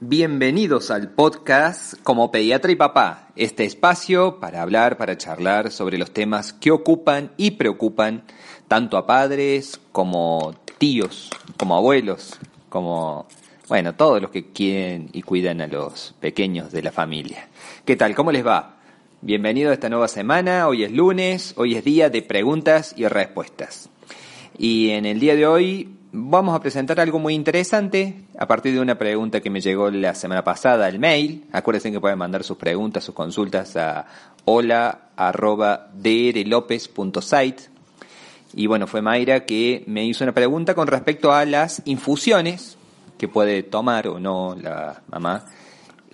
Bienvenidos al podcast como pediatra y papá, este espacio para hablar, para charlar sobre los temas que ocupan y preocupan tanto a padres como tíos, como abuelos, como, bueno, todos los que quieren y cuidan a los pequeños de la familia. ¿Qué tal? ¿Cómo les va? Bienvenido a esta nueva semana, hoy es lunes, hoy es día de preguntas y respuestas. Y en el día de hoy vamos a presentar algo muy interesante a partir de una pregunta que me llegó la semana pasada al mail. Acuérdense que pueden mandar sus preguntas, sus consultas a hola.drlopez.site. Y bueno, fue Mayra que me hizo una pregunta con respecto a las infusiones que puede tomar o no la mamá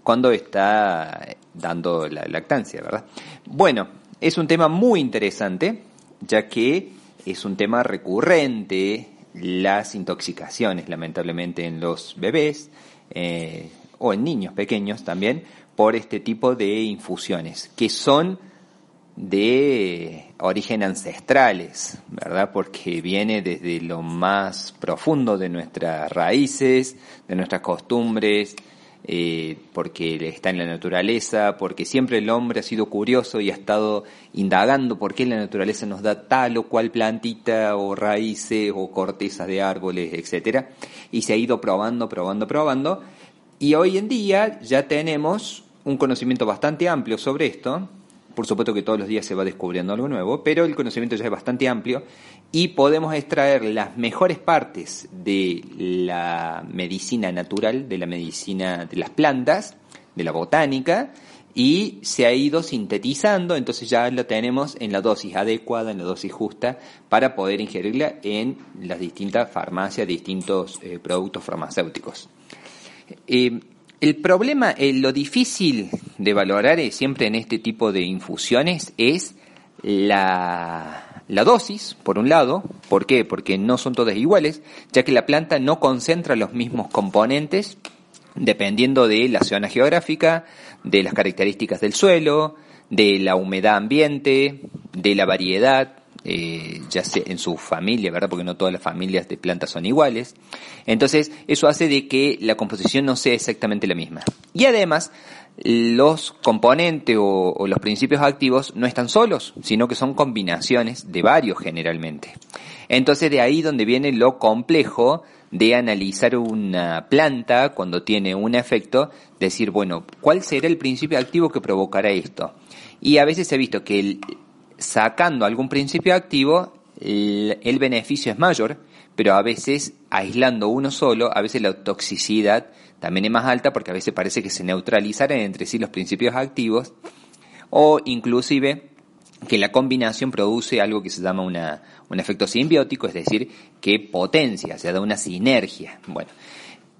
cuando está dando la lactancia, ¿verdad? Bueno, es un tema muy interesante, ya que es un tema recurrente las intoxicaciones, lamentablemente, en los bebés eh, o en niños pequeños también, por este tipo de infusiones, que son de origen ancestrales, ¿verdad? Porque viene desde lo más profundo de nuestras raíces, de nuestras costumbres, eh, porque está en la naturaleza, porque siempre el hombre ha sido curioso y ha estado indagando por qué la naturaleza nos da tal o cual plantita o raíces o cortezas de árboles, etcétera, y se ha ido probando, probando, probando, y hoy en día ya tenemos un conocimiento bastante amplio sobre esto, por supuesto que todos los días se va descubriendo algo nuevo, pero el conocimiento ya es bastante amplio y podemos extraer las mejores partes de la medicina natural, de la medicina de las plantas, de la botánica, y se ha ido sintetizando, entonces ya lo tenemos en la dosis adecuada, en la dosis justa, para poder ingerirla en las distintas farmacias, distintos eh, productos farmacéuticos. Eh, el problema, eh, lo difícil de valorar eh, siempre en este tipo de infusiones es la, la dosis, por un lado. ¿Por qué? Porque no son todas iguales, ya que la planta no concentra los mismos componentes dependiendo de la zona geográfica, de las características del suelo, de la humedad ambiente, de la variedad, eh, ya sea en su familia, ¿verdad? Porque no todas las familias de plantas son iguales. Entonces, eso hace de que la composición no sea exactamente la misma. Y además, los componentes o, los principios activos no están solos, sino que son combinaciones de varios generalmente. Entonces de ahí donde viene lo complejo de analizar una planta cuando tiene un efecto, decir, bueno, ¿cuál será el principio activo que provocará esto? Y a veces he visto que el, sacando algún principio activo, el, beneficio es mayor, pero a veces aislando uno solo, a veces la toxicidad también es más alta porque a veces parece que se neutralizarán entre sí los principios activos o inclusive que la combinación produce algo que se llama una, un efecto simbiótico, es decir, que potencia, se da una sinergia. Bueno,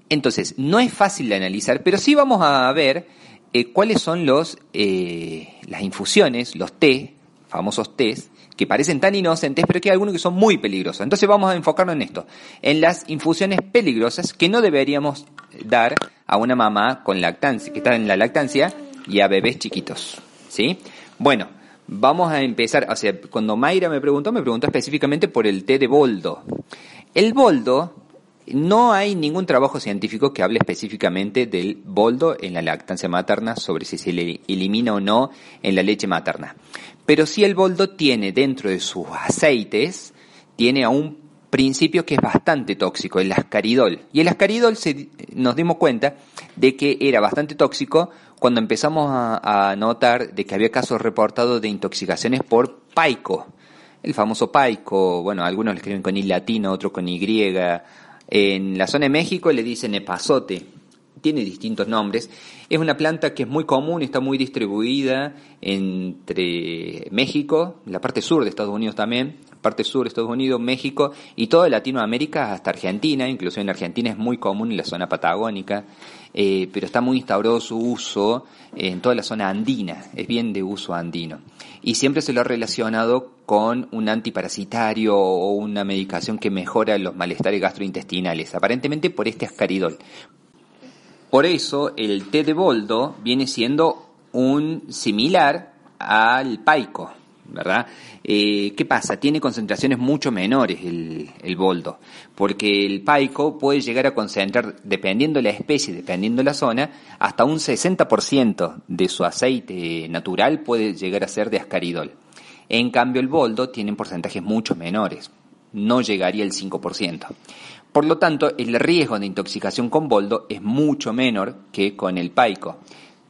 entonces, no es fácil de analizar, pero sí vamos a ver eh, cuáles son los, eh, las infusiones, los té, famosos test, que parecen tan inocentes, pero que hay algunos que son muy peligrosos. Entonces vamos a enfocarnos en esto, en las infusiones peligrosas que no deberíamos dar a una mamá con lactancia, que está en la lactancia, y a bebés chiquitos. ¿Sí? Bueno, vamos a empezar, o sea, cuando Mayra me preguntó, me preguntó específicamente por el té de boldo. El boldo, no hay ningún trabajo científico que hable específicamente del boldo en la lactancia materna sobre si se le elimina o no en la leche materna. Pero si el boldo tiene dentro de sus aceites, tiene aún principio que es bastante tóxico, el ascaridol. Y el ascaridol se, nos dimos cuenta de que era bastante tóxico cuando empezamos a, notar de que había casos reportados de intoxicaciones por paico. El famoso paico, bueno, algunos le escriben con I latino, otros con Y. En la zona de México le dicen epazote tiene distintos nombres. Es una planta que es muy común, está muy distribuida entre México, la parte sur de Estados Unidos también, parte sur de Estados Unidos, México y toda Latinoamérica hasta Argentina, incluso en Argentina es muy común en la zona patagónica, eh, pero está muy instaurado su uso en toda la zona andina, es bien de uso andino. Y siempre se lo ha relacionado con un antiparasitario o una medicación que mejora los malestares gastrointestinales, aparentemente por este ascaridol. Por eso el té de boldo viene siendo un similar al paico, ¿verdad? Eh, ¿Qué pasa? Tiene concentraciones mucho menores el, el, boldo, porque el paico puede llegar a concentrar, dependiendo de la especie, dependiendo de la zona, hasta un 60% de su aceite natural puede llegar a ser de ascaridol. En cambio, el boldo tiene porcentajes mucho menores, no llegaría al 5%. Por lo tanto, el riesgo de intoxicación con boldo es mucho menor que con el paico.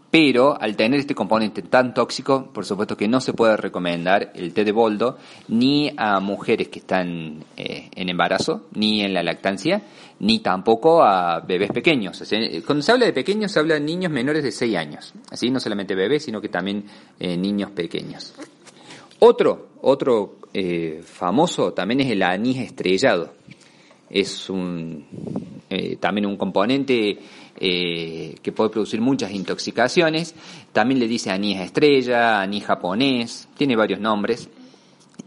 Pero al tener este componente tan tóxico, por supuesto que no se puede recomendar el té de boldo ni a mujeres que están eh, en embarazo, ni en la lactancia, ni tampoco a bebés pequeños. cuando se habla de pequeños, se habla de niños menores de 6 años. Así no solamente bebés, sino que también eh, niños pequeños. Otro, otro eh, famoso también es el anís estrellado es un, eh, también un componente eh, que puede producir muchas intoxicaciones. También le dice anís estrella, anís japonés, tiene varios nombres.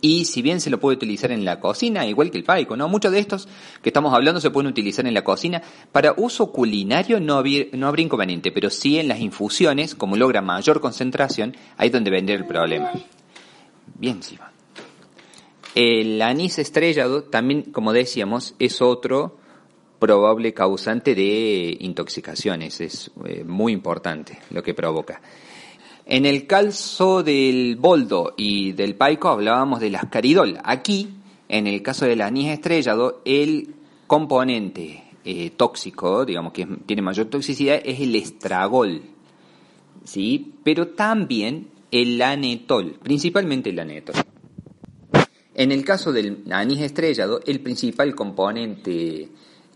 Y si bien se lo puede utilizar en la cocina, igual que el paico, ¿no? Muchos de estos que estamos hablando se pueden utilizar en la cocina. Para uso culinario no, habría, no habría inconveniente, pero sí en las infusiones, como logra mayor concentración, ahí es donde vendría el problema. Bien, Siva. El anís estrellado también, como decíamos, es otro probable causante de intoxicaciones. Es eh, muy importante lo que provoca. En el calzo del boldo y del paico hablábamos del ascaridol. Aquí, en el caso del anís estrellado, el componente eh, tóxico, digamos que tiene mayor toxicidad, es el estragol. ¿sí? Pero también el anetol, principalmente el anetol. En el caso del anís estrellado, el principal componente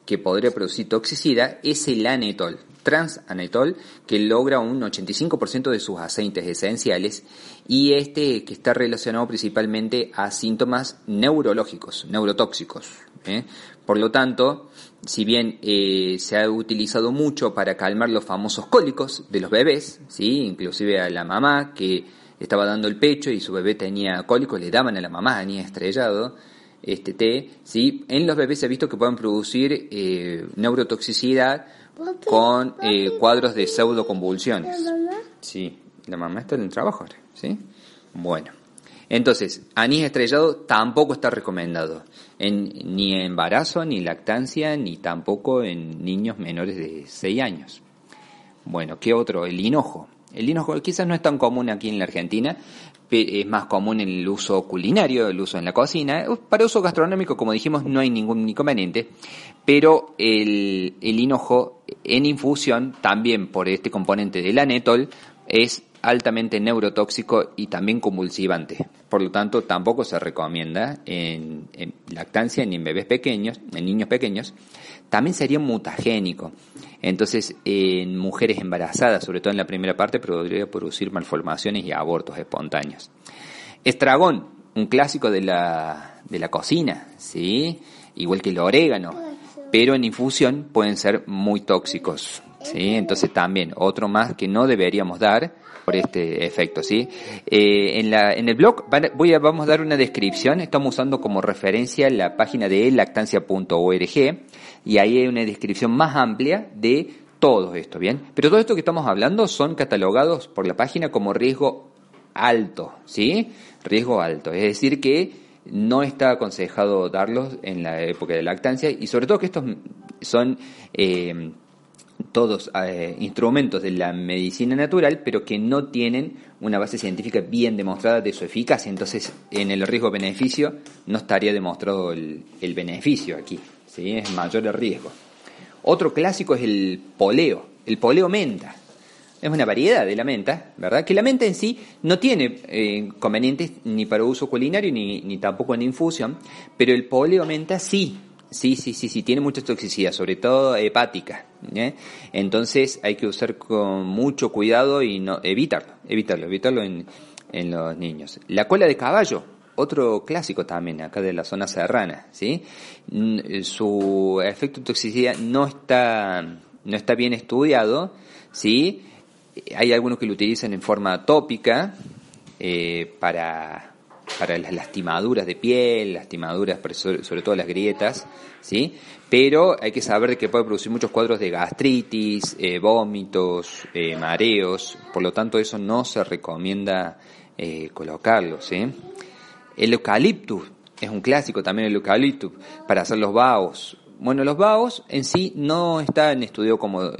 que podría producir toxicidad es el anetol, transanetol, que logra un 85% de sus aceites esenciales y este que está relacionado principalmente a síntomas neurológicos, neurotóxicos. ¿eh? Por lo tanto, si bien eh, se ha utilizado mucho para calmar los famosos cólicos de los bebés, ¿sí? inclusive a la mamá que estaba dando el pecho y su bebé tenía cólico, le daban a la mamá ni estrellado este té, ¿sí? En los bebés se ha visto que pueden producir eh, neurotoxicidad con eh, cuadros de pseudoconvulsiones. Sí, la mamá está en el trabajo, ¿sí? Bueno. Entonces, anís estrellado tampoco está recomendado, en, ni en embarazo, ni lactancia, ni tampoco en niños menores de 6 años. Bueno, ¿qué otro? El hinojo. El hinojo quizás no es tan común aquí en la Argentina, es más común en el uso culinario, el uso en la cocina. Para uso gastronómico, como dijimos, no hay ningún inconveniente, pero el, el hinojo en infusión, también por este componente del anetol, es altamente neurotóxico y también convulsivante. Por lo tanto, tampoco se recomienda en, lactancia ni en bebés pequeños, en niños pequeños. También sería mutagénico. Entonces, en mujeres embarazadas, sobre todo en la primera parte, podría producir malformaciones y abortos espontáneos. Estragón, un clásico de la, de la cocina, ¿sí? Igual que el orégano, pero en infusión pueden ser muy tóxicos, ¿sí? Entonces también, otro más que no deberíamos dar por este efecto, ¿sí? Eh, en, el blog voy a, vamos a dar una descripción, estamos usando como referencia la página de lactancia.org, y ahí hay una descripción más amplia de todo esto, ¿bien? Pero todo esto que estamos hablando son catalogados por la página como riesgo alto, ¿sí? Riesgo alto, es decir que no está aconsejado darlos en la época de lactancia y sobre todo que estos son eh, todos eh, instrumentos de la medicina natural, pero que no tienen una base científica bien demostrada de su eficacia. Entonces, en el riesgo-beneficio no estaría demostrado el, beneficio aquí, ¿sí? es mayor el riesgo. Otro clásico es el poleo, el poleo menta. Es una variedad de la menta, ¿verdad? Que la menta en sí no tiene eh, inconvenientes ni para uso culinario ni, ni tampoco en infusión, pero el poleo menta sí, Sí, sí, sí, sí, tiene mucha toxicidad, sobre todo hepática. ¿eh? Entonces hay que usar con mucho cuidado y no evitarlo, evitarlo, evitarlo en, en los niños. La cola de caballo, otro clásico también acá de la zona serrana, ¿sí? Su efecto de toxicidad no está, no está bien estudiado, ¿sí? Hay algunos que lo utilizan en forma tópica eh, para para las lastimaduras de piel, lastimaduras, sobre todo las grietas, ¿sí? Pero hay que saber que puede producir muchos cuadros de gastritis, eh, vómitos, eh, mareos, por lo tanto eso no se recomienda eh, colocarlo, ¿sí? El eucaliptus es un clásico también el eucaliptus para hacer los vaos. Bueno, los vaos en sí no están estudiados como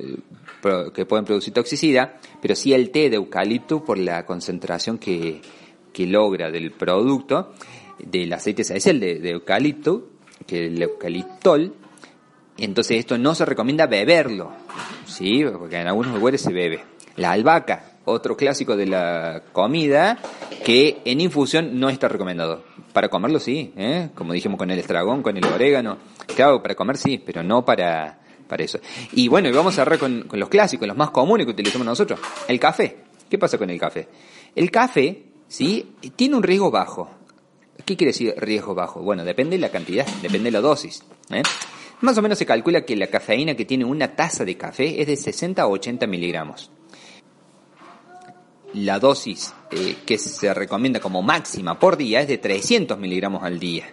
que pueden producir toxicidad, pero sí el té de eucaliptus por la concentración que, que logra del producto del aceite esencial de, de eucalipto, que el eucaliptol, entonces esto no se recomienda beberlo, ¿sí? Porque en algunos lugares se bebe. La albahaca, otro clásico de la comida, que en infusión no está recomendado. Para comerlo sí, ¿eh? como dijimos con el estragón, con el orégano. Claro, para comer sí, pero no para, para eso. Y bueno, y vamos a cerrar con, con los clásicos, los más comunes que utilizamos nosotros. El café. ¿Qué pasa con el café? El café ¿sí? Tiene un riesgo bajo. ¿Qué quiere decir riesgo bajo? Bueno, depende de la cantidad, depende de la dosis. ¿eh? Más o menos se calcula que la cafeína que tiene una taza de café es de 60 a 80 miligramos. La dosis eh, que se recomienda como máxima por día es de 300 miligramos al día.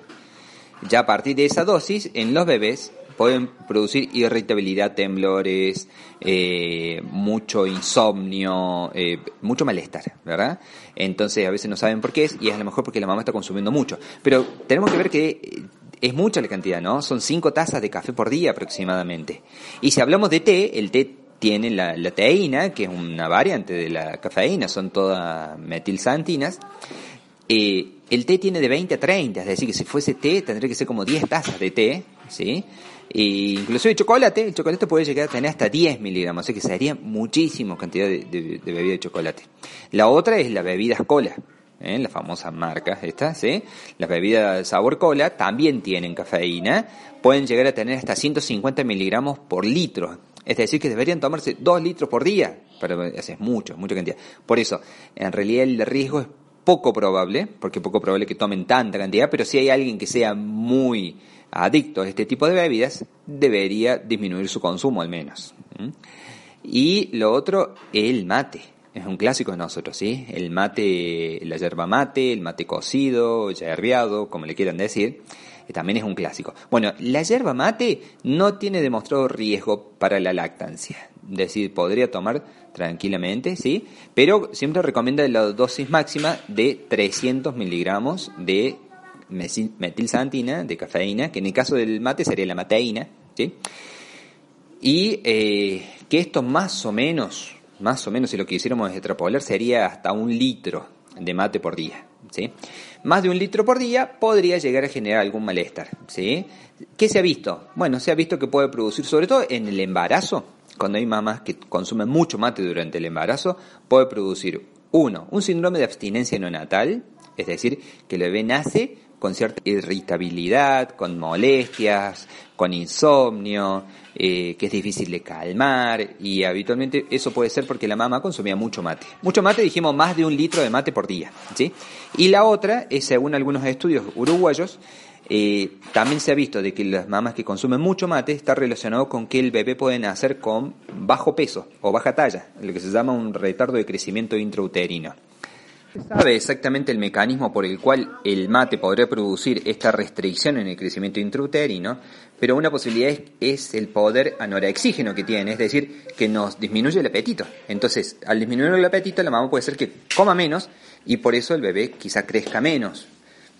Ya a partir de esa dosis, en los bebés pueden producir irritabilidad, temblores, eh, mucho insomnio, eh, mucho malestar, ¿verdad? Entonces a veces no saben por qué es y es a lo mejor porque la mamá está consumiendo mucho. Pero tenemos que ver que eh, es mucha la cantidad, ¿no? Son cinco tazas de café por día aproximadamente. Y si hablamos de té, el té tiene la, la teína, que es una variante de la cafeína, son todas metilsantinas. Eh, el té tiene de 20 a 30, es decir, que si fuese té tendría que ser como 10 tazas de té, ¿sí? E incluso el chocolate, el chocolate puede llegar a tener hasta 10 miligramos, así que sería muchísima cantidad de, bebida de chocolate. La otra es la bebida cola, ¿eh? la famosa marca esta, ¿sí? Las bebidas sabor cola también tienen cafeína, pueden llegar a tener hasta 150 miligramos por litro. Es decir, que deberían tomarse 2 litros por día, pero es mucho, mucha cantidad. Por eso, en realidad el riesgo es poco probable, porque es poco probable que tomen tanta cantidad, pero si hay alguien que sea muy adicto a este tipo de bebidas, debería disminuir su consumo al menos. Y lo otro, el mate. Es un clásico de nosotros, ¿sí? El mate, la yerba mate, el mate cocido, yerbeado, como le quieran decir, eh, también es un clásico. Bueno, la yerba mate no tiene demostrado riesgo para la lactancia. Es decir, podría tomar tranquilamente, ¿sí? Pero siempre recomienda la dosis máxima de 300 miligramos de metilsantina, de cafeína, que en el caso del mate sería la mateína, ¿sí? Y eh, que esto más o menos, más o menos si lo quisiéramos extrapolar, sería hasta un litro de mate por día, ¿sí? Más de un litro por día podría llegar a generar algún malestar, ¿sí? ¿Qué se ha visto? Bueno, se ha visto que puede producir, sobre todo en el embarazo, cuando hay mamás que consumen mucho mate durante el embarazo, puede producir, uno, un síndrome de abstinencia neonatal, es decir, que el bebé nace con cierta irritabilidad, con molestias, con insomnio, eh, que es difícil de calmar y habitualmente eso puede ser porque la mamá consumía mucho mate. Mucho mate, dijimos más de un litro de mate por día. ¿sí? Y la otra es, según algunos estudios uruguayos, eh, también se ha visto de que las mamás que consumen mucho mate está relacionado con que el bebé puede nacer con bajo peso o baja talla, lo que se llama un retardo de crecimiento intrauterino sabe exactamente el mecanismo por el cual el mate podría producir esta restricción en el crecimiento intrauterino, pero una posibilidad es, el poder anorexígeno que tiene, es decir, que nos disminuye el apetito. Entonces, al disminuir el apetito, la mamá puede ser que coma menos y por eso el bebé quizá crezca menos.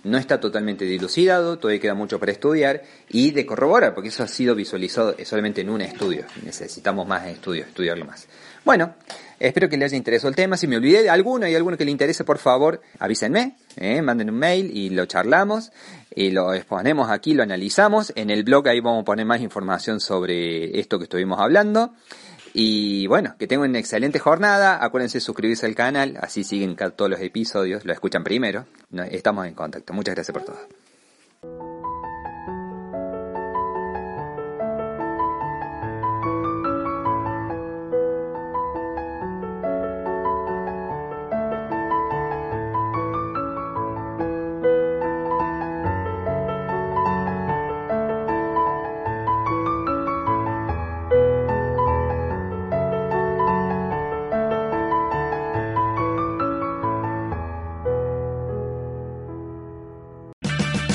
no está totalmente dilucidado, todavía queda mucho para estudiar y de corroborar, porque eso ha sido visualizado solamente en un estudio. Necesitamos más estudios, estudiarlo más. Bueno, espero que les haya interesado el tema. Si me olvidé de alguno y alguno que le interese, por favor, avísenme, eh, manden un mail y lo charlamos y lo exponemos aquí, lo analizamos. En el blog ahí vamos a poner más información sobre esto que estuvimos hablando. Y bueno, que tengan una excelente jornada. Acuérdense de suscribirse al canal, así siguen todos los episodios, lo escuchan primero. Estamos en contacto. Muchas gracias por todo.